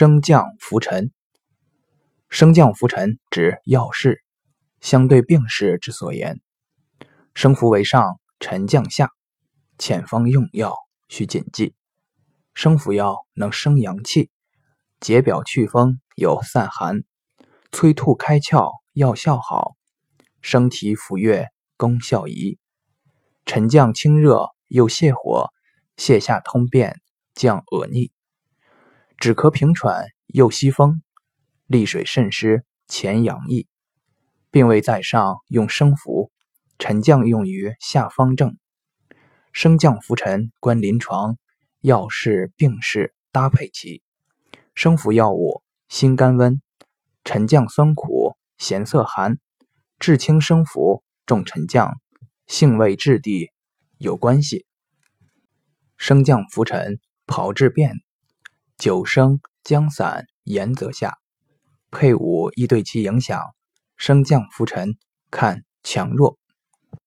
升降浮沉，升降浮沉指药事，相对病势之所言。升浮为上，沉降下，遣方用药需谨记。升浮药能生阳气，解表祛风，有散寒、催吐开窍，药效好；升提浮月，功效宜。沉降清热，又泻火，泻下通便，降恶逆。止咳平喘，又息风，利水渗湿，潜阳益。病位在上，用升服；沉降用于下方正。升降浮沉，观临床药事病势搭配其。升服药物辛甘温，沉降酸苦，咸涩寒。治清升服，重沉降，性味质地有关系。升降浮沉，炮治变。九升将散言则下，配伍亦对其影响。升降浮沉，看强弱。